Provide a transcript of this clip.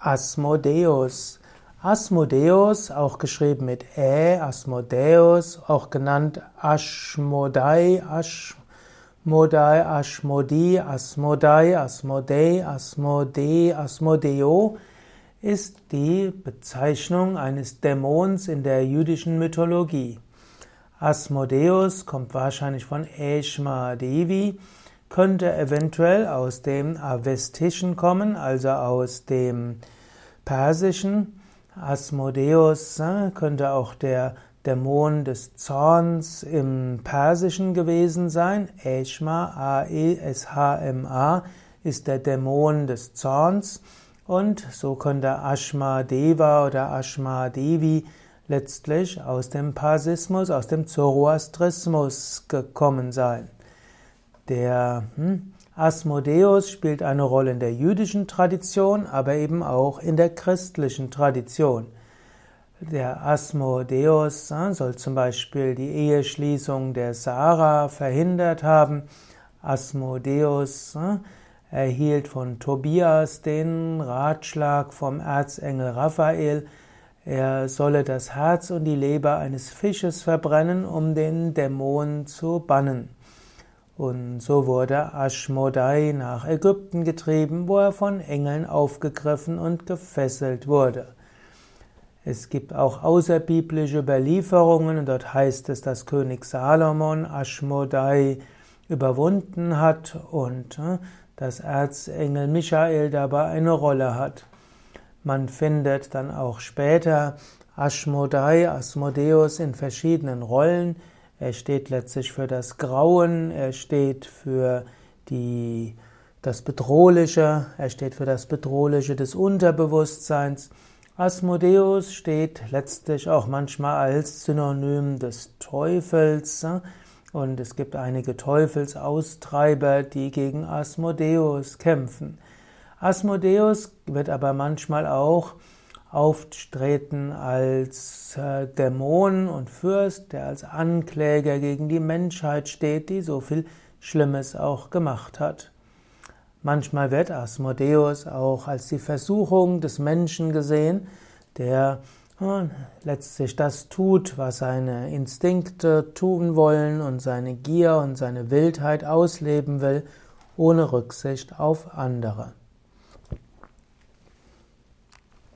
Asmodeus. Asmodeus, auch geschrieben mit Ä, Asmodeus, auch genannt Ashmodai, Ashmodai, Ashmodi, Asmodai, Asmodei, Asmode, Asmodeo, ist die Bezeichnung eines Dämons in der jüdischen Mythologie. Asmodeus kommt wahrscheinlich von Eshma Devi, könnte eventuell aus dem Avestischen kommen, also aus dem Persischen. Asmodeus äh, könnte auch der Dämon des Zorns im Persischen gewesen sein. Eshma, A-E-S-H-M-A, ist der Dämon des Zorns. Und so könnte Ashma Deva oder Ashma Devi letztlich aus dem Parsismus, aus dem Zoroastrismus gekommen sein. Der hm, Asmodeus spielt eine Rolle in der jüdischen Tradition, aber eben auch in der christlichen Tradition. Der Asmodeus soll zum Beispiel die Eheschließung der Sarah verhindert haben. Asmodeus erhielt von Tobias den Ratschlag vom Erzengel Raphael, er solle das Herz und die Leber eines Fisches verbrennen, um den Dämon zu bannen. Und so wurde Ashmodai nach Ägypten getrieben, wo er von Engeln aufgegriffen und gefesselt wurde. Es gibt auch außerbiblische Überlieferungen und dort heißt es, dass König Salomon Ashmodai überwunden hat und äh, dass Erzengel Michael dabei eine Rolle hat. Man findet dann auch später Ashmodai, Asmodeus in verschiedenen Rollen. Er steht letztlich für das Grauen, er steht für die, das Bedrohliche, er steht für das Bedrohliche des Unterbewusstseins. Asmodeus steht letztlich auch manchmal als Synonym des Teufels und es gibt einige Teufelsaustreiber, die gegen Asmodeus kämpfen. Asmodeus wird aber manchmal auch auftreten als äh, Dämon und Fürst, der als Ankläger gegen die Menschheit steht, die so viel Schlimmes auch gemacht hat. Manchmal wird Asmodeus auch als die Versuchung des Menschen gesehen, der äh, letztlich das tut, was seine Instinkte tun wollen und seine Gier und seine Wildheit ausleben will, ohne Rücksicht auf andere.